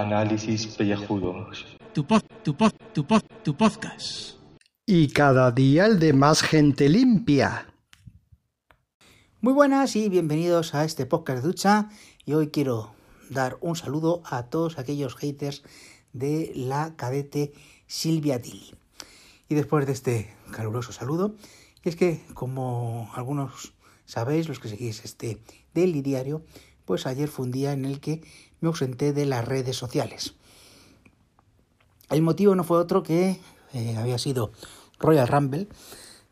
Análisis pellejudos. Tu pod, tu pod, tu pod, tu podcast. Y cada día el de más gente limpia. Muy buenas y bienvenidos a este podcast de ducha. Y hoy quiero dar un saludo a todos aquellos haters de la cadete Silvia Tilly. Y después de este caluroso saludo, es que como algunos sabéis, los que seguís este daily diario, pues ayer fue un día en el que me ausenté de las redes sociales. El motivo no fue otro que eh, había sido Royal Rumble,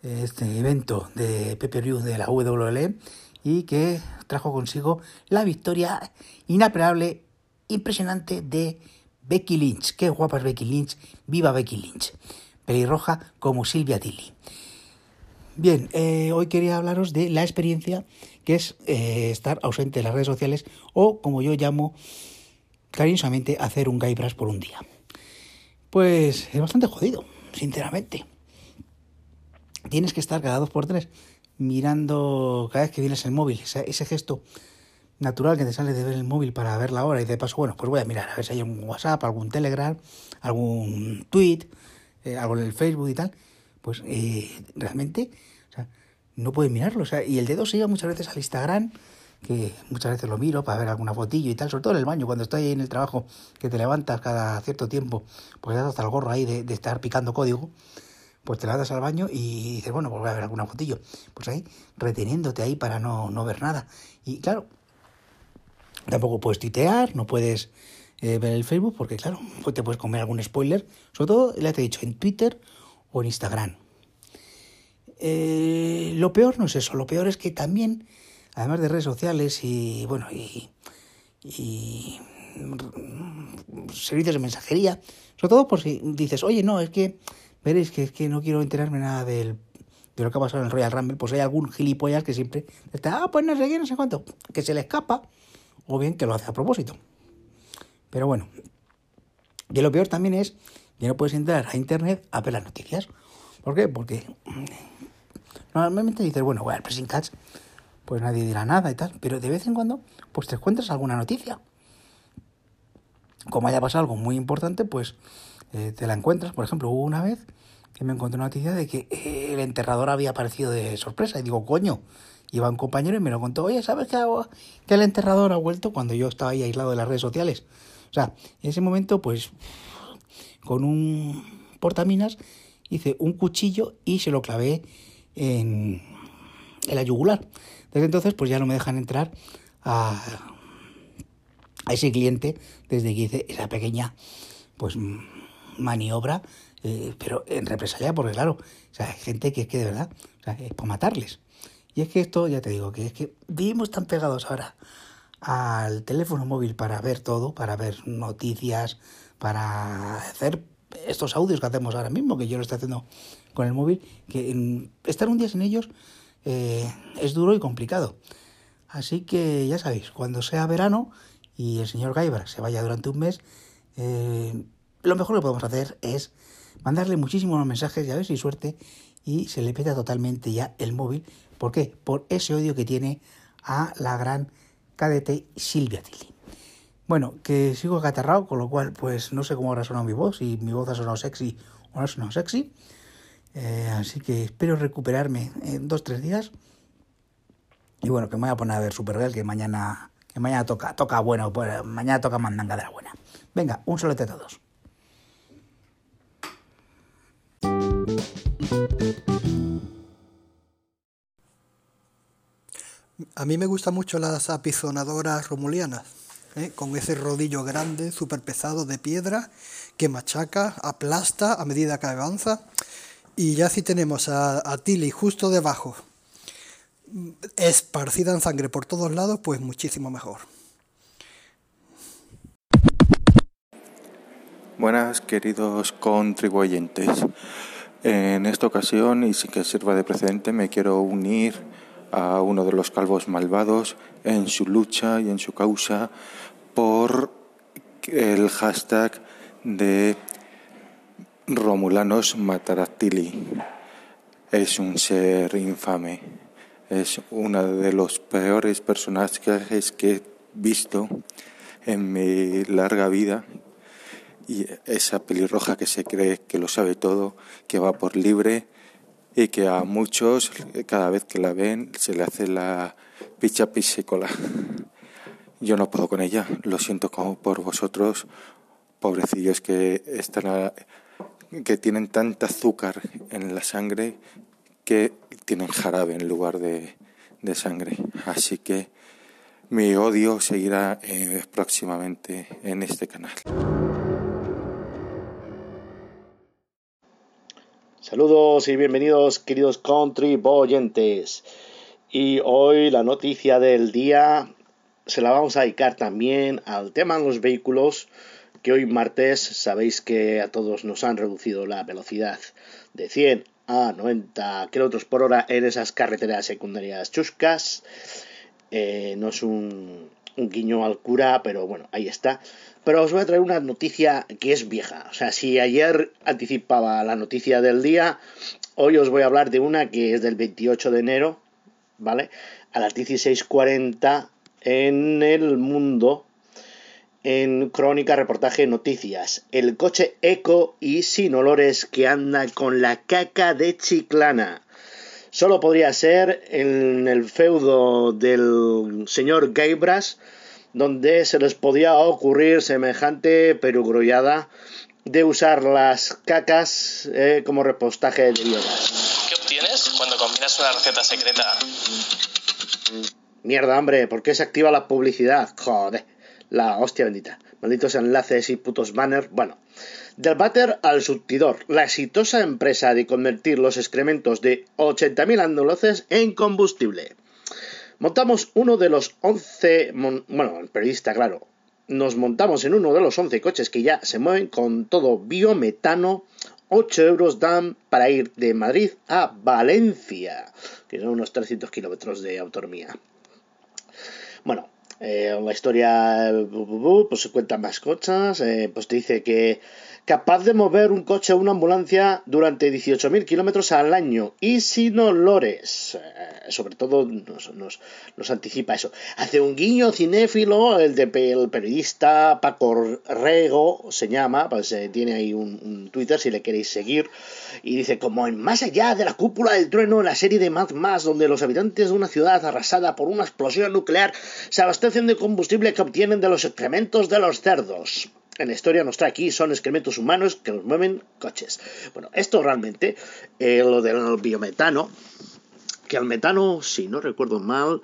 este evento de PPV de la WWE, y que trajo consigo la victoria inapelable, impresionante de Becky Lynch. Qué guapa es Becky Lynch, viva Becky Lynch. Pelirroja como Silvia Tilly. Bien, eh, hoy quería hablaros de la experiencia que es eh, estar ausente de las redes sociales o, como yo llamo cariñosamente, hacer un guybrush por un día. Pues es bastante jodido, sinceramente. Tienes que estar cada dos por tres mirando cada vez que vienes el móvil, ese, gesto natural que te sale de ver el móvil para ver la hora y de paso, bueno, pues voy a mirar a ver si hay un WhatsApp, algún Telegram, algún tweet, eh, algo en el Facebook y tal, pues realmente sea, no puedes mirarlo. O sea, y el dedo se lleva muchas veces al Instagram, que muchas veces lo miro para ver alguna fotillo y tal, sobre todo en el baño, cuando estoy ahí en el trabajo, que te levantas cada cierto tiempo, pues das hasta el gorro ahí de, estar picando código pues te la das al baño y dices, bueno, pues voy a ver alguna fotillo. Pues ahí, reteniéndote ahí para no, no ver nada. Y claro, tampoco puedes titear, no puedes eh, ver el Facebook, porque claro, pues te puedes comer algún spoiler. Sobre todo, ya te he dicho, en Twitter o en Instagram. Eh, lo peor no es eso, lo peor es que también, además de redes sociales y bueno, y, y servicios de mensajería, sobre todo por si dices, oye, no, es que veréis que es que no quiero enterarme nada del, de lo que ha pasado en el Royal Rumble, pues hay algún gilipollas que siempre está, ah, pues no sé qué, no sé cuánto, que se le escapa, o bien que lo hace a propósito. Pero bueno, y lo peor también es que no puedes entrar a internet a ver las noticias. ¿Por qué? Porque normalmente dices, bueno, voy al pressing catch, pues nadie dirá nada y tal, pero de vez en cuando, pues te encuentras alguna noticia. Como haya pasado algo muy importante, pues eh, te la encuentras. Por ejemplo, hubo una vez que me encontré una noticia de que eh, el enterrador había aparecido de sorpresa. Y digo, coño, iba un compañero y me lo contó, oye, ¿sabes que, que el enterrador ha vuelto cuando yo estaba ahí aislado de las redes sociales? O sea, en ese momento, pues, con un portaminas, hice un cuchillo y se lo clavé en, en la yugular. Desde entonces, pues ya no me dejan entrar a, a ese cliente desde que hice esa pequeña, pues, maniobra, eh, pero en represalia, porque claro, o sea, hay gente que es que de verdad, o sea, es para matarles. Y es que esto, ya te digo, que es que vivimos tan pegados ahora al teléfono móvil para ver todo, para ver noticias, para hacer estos audios que hacemos ahora mismo, que yo lo estoy haciendo con el móvil, que estar un día sin ellos eh, es duro y complicado. Así que ya sabéis, cuando sea verano y el señor Gaibra se vaya durante un mes, eh, lo mejor que podemos hacer es mandarle muchísimos mensajes y a ver si suerte y se le peta totalmente ya el móvil. ¿Por qué? Por ese odio que tiene a la gran cadete Silvia Tilly. Bueno, que sigo acatarrado, con lo cual pues no sé cómo habrá sonado mi voz, si mi voz ha sonado sexy o no ha sonado sexy. Eh, así que espero recuperarme en dos, tres días. Y bueno, que me voy a poner a ver Supergirl, que mañana, que mañana toca, toca bueno, pues, mañana toca mandanga de la buena. Venga, un saludo a todos. A mí me gustan mucho las apizonadoras romulianas, ¿eh? con ese rodillo grande, súper pesado de piedra, que machaca, aplasta a medida que avanza. Y ya si tenemos a, a justo debajo, esparcida en sangre por todos lados, pues muchísimo mejor. Buenas, queridos contribuyentes. En esta ocasión, y sin que sirva de precedente, me quiero unir a uno de los calvos malvados en su lucha y en su causa por el hashtag de Romulanos Matarattili. Es un ser infame. Es uno de los peores personajes que he visto en mi larga vida y esa pelirroja que se cree que lo sabe todo, que va por libre y que a muchos cada vez que la ven se le hace la picha pisícola. Yo no puedo con ella, lo siento como por vosotros, pobrecillos que están que tienen tanta azúcar en la sangre que tienen jarabe en lugar de, de sangre. Así que mi odio seguirá eh, próximamente en este canal. Saludos y bienvenidos queridos contribuyentes. Y hoy la noticia del día se la vamos a dedicar también al tema de los vehículos, que hoy martes sabéis que a todos nos han reducido la velocidad de 100 a 90 km por hora en esas carreteras secundarias chuscas. Eh, no es un, un guiño al cura, pero bueno, ahí está. Pero os voy a traer una noticia que es vieja. O sea, si ayer anticipaba la noticia del día, hoy os voy a hablar de una que es del 28 de enero, ¿vale? A las 16.40 en el mundo, en Crónica Reportaje Noticias. El coche eco y sin olores que anda con la caca de Chiclana. Solo podría ser en el feudo del señor Gaibras donde se les podía ocurrir semejante perugrullada de usar las cacas eh, como repostaje de biogás. ¿Qué obtienes cuando combinas una receta secreta? Mierda, hombre, ¿por qué se activa la publicidad? Joder, la hostia bendita. Malditos enlaces y putos banners. Bueno, del váter al surtidor, la exitosa empresa de convertir los excrementos de 80.000 andaluces en combustible. Montamos uno de los 11, bueno, el periodista, claro, nos montamos en uno de los 11 coches que ya se mueven con todo biometano. 8 euros dan para ir de Madrid a Valencia, que son unos 300 kilómetros de autonomía. Bueno, eh, la historia, pues se cuentan más cosas, eh, pues te dice que capaz de mover un coche o una ambulancia durante 18.000 kilómetros al año y sin olores. Eh, sobre todo nos, nos, anticipa eso. Hace un guiño cinéfilo, el, de, el periodista Paco Rego se llama, pues eh, tiene ahí un, Twitter si le queréis seguir, y dice como en Más allá de la cúpula del trueno, la serie de Mad Max, donde los habitantes de una ciudad arrasada por una explosión nuclear se abastecen de combustible que obtienen de los excrementos de los cerdos en la historia nos trae aquí son excrementos humanos que nos mueven coches. Bueno, esto realmente, eh, lo del biometano, que el metano, si no recuerdo mal,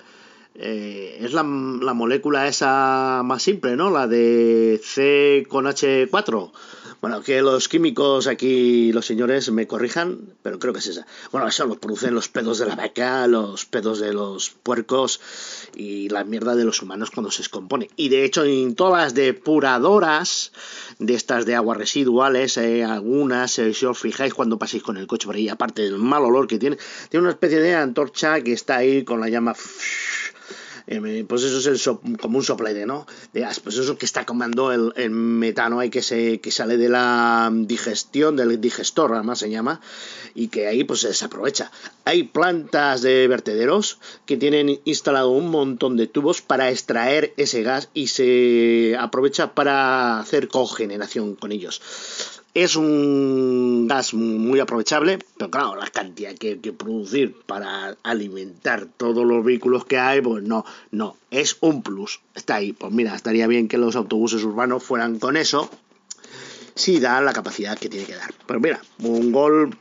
eh, es la, la, molécula esa más simple, ¿no? La de C con H4. Bueno, que los químicos aquí, los señores, me corrijan, pero creo que es esa. Bueno, eso lo producen los pedos de la vaca, los pedos de los puercos y la mierda de los humanos cuando se descompone. Y de hecho, en todas las depuradoras de estas de aguas residuales, eh, algunas, eh, si os fijáis cuando paséis con el coche por ahí, aparte del mal olor que tiene, tiene una especie de antorcha que está ahí con la llama eh, pues eso es el como un soplete, ¿no? De pues eso que está comando el, metano ahí que, se, que sale de la digestión, del digestor, además se llama, y que ahí pues se aprovecha. Hay plantas de vertederos que tienen instalado un montón de tubos para extraer ese gas y se aprovecha para hacer cogeneración con ellos. Es un gas muy aprovechable, pero claro, la cantidad que hay que producir para alimentar todos los vehículos que hay, pues no, no, es un plus. Está ahí, pues mira, estaría bien que los autobuses urbanos fueran con eso, si dan la capacidad que tiene que dar. Pero mira, un gol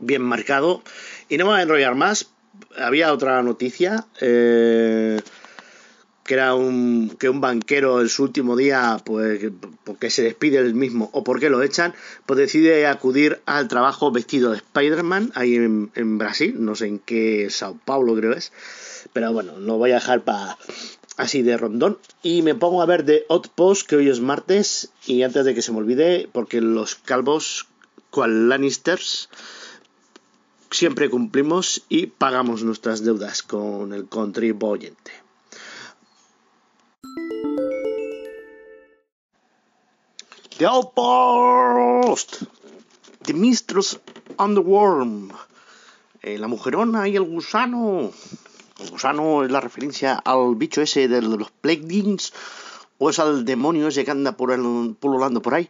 bien marcado. Y no me voy a enrollar más. Había otra noticia. Eh, que era un, que un banquero en su último día, pues porque se despide el mismo o porque lo echan, pues decide acudir al trabajo vestido de Spider-Man ahí en, en, Brasil, no sé en qué Sao Paulo creo es, pero bueno, lo voy a dejar para así de rondón y me pongo a ver de Outpost que hoy es martes y antes de que se me olvide, porque los calvos cual Lannisters siempre cumplimos y pagamos nuestras deudas con el contribuyente. The Outpost. The Mistress and the Worm. Eh, la mujerona y el gusano. El gusano es la referencia al bicho ese de los Plague o es al demonio ese que anda por el, pululando por ahí,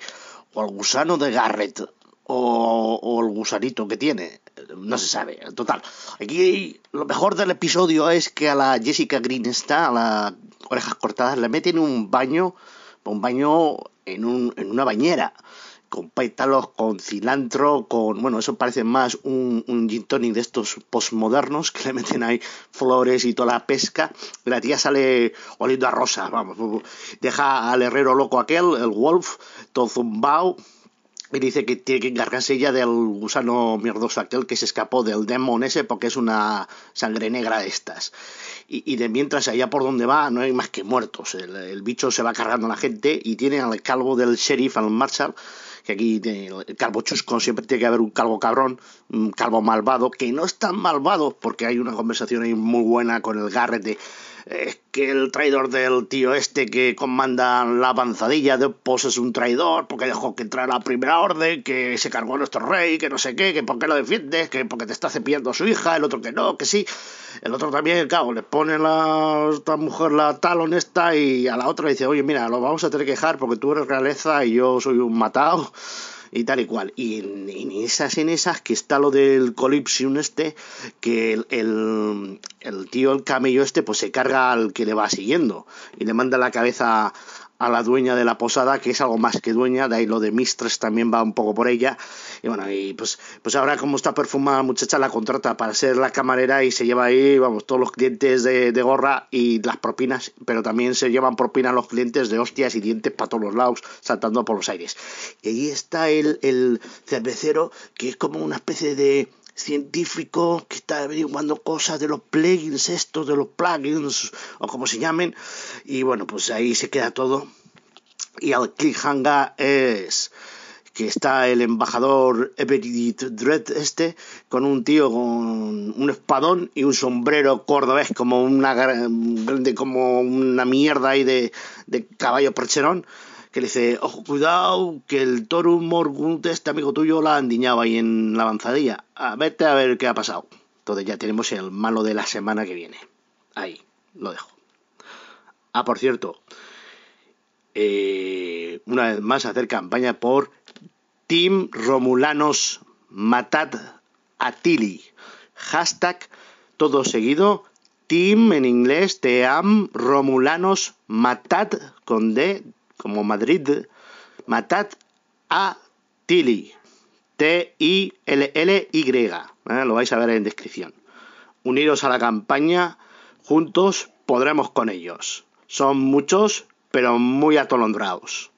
o al gusano de Garrett, o, o el gusanito que tiene. No se sabe, total. Aquí lo mejor del episodio es que a la Jessica Green está, a las orejas cortadas, le meten un baño, un baño en, un, en una bañera con pétalos, con cilantro, con, bueno, eso parece más un, un gin tonic de estos postmodernos que le meten ahí flores y toda la pesca. La tía sale oliendo a rosa, vamos, deja al herrero loco aquel, el Wolf, todo zumbao, y dice que tiene que encargarse ella del gusano mierdoso aquel que se escapó del demon ese porque es una sangre negra de estas. Y, y de mientras allá por donde va no hay más que muertos. El, bicho se va cargando a la gente y tiene al calvo del sheriff, al Marshall, que aquí el calvo chusco, siempre tiene que haber un calvo cabrón, un calvo malvado, que no es tan malvado porque hay una conversación ahí muy buena con el Garrett de es que el traidor del tío este que comanda la avanzadilla de pues es un traidor porque dejó que entrara la primera orden, que se cargó a nuestro rey, que no sé qué, que por qué lo defiendes, que porque te está cepillando a su hija, el otro que no, que sí. El otro también, claro, le pone a esta mujer la tal honesta y a la otra le dice, oye, mira, lo vamos a tener que dejar porque tú eres realeza y yo soy un matado y tal y cual. Y en, esas, en esas, que está lo del Colipsium este, que el, el, el, tío, el camello este, pues se carga al que le va siguiendo y le manda la cabeza a la dueña de la posada, que es algo más que dueña, de ahí lo de Mistress también va un poco por ella. Y bueno, y pues, pues ahora como está perfumada la muchacha, la contrata para ser la camarera y se lleva ahí, vamos, todos los clientes de, gorra y las propinas, pero también se llevan propinas los clientes de hostias y dientes para todos los lados, saltando por los aires. Y ahí está el, el cervecero, que es como una especie de científico que está averiguando cosas de los plugins estos, de los plugins o como se llamen y bueno pues ahí se queda todo. Y el cliffhanger es que está el embajador Everett Dread este con un tío con un espadón y un sombrero cordobés como una grande como una mierda ahí de, de caballo percherón que le dice, ojo, cuidado, que el toro Morgut, este amigo tuyo, la andiñaba ahí en la avanzadilla. A vete a ver qué ha pasado. Entonces ya tenemos el malo de la semana que viene. Ahí, lo dejo. Ah, por cierto, eh, una vez más hacer campaña por Team Romulanos Matad Atili. Hashtag todo seguido. Team en inglés, Team Romulanos Matad con D como Madrid, matad a Tilly. T-I-L-L-Y. ¿eh? Lo vais a ver en descripción. Uniros a la campaña, juntos podremos con ellos. Son muchos, pero muy atolondrados.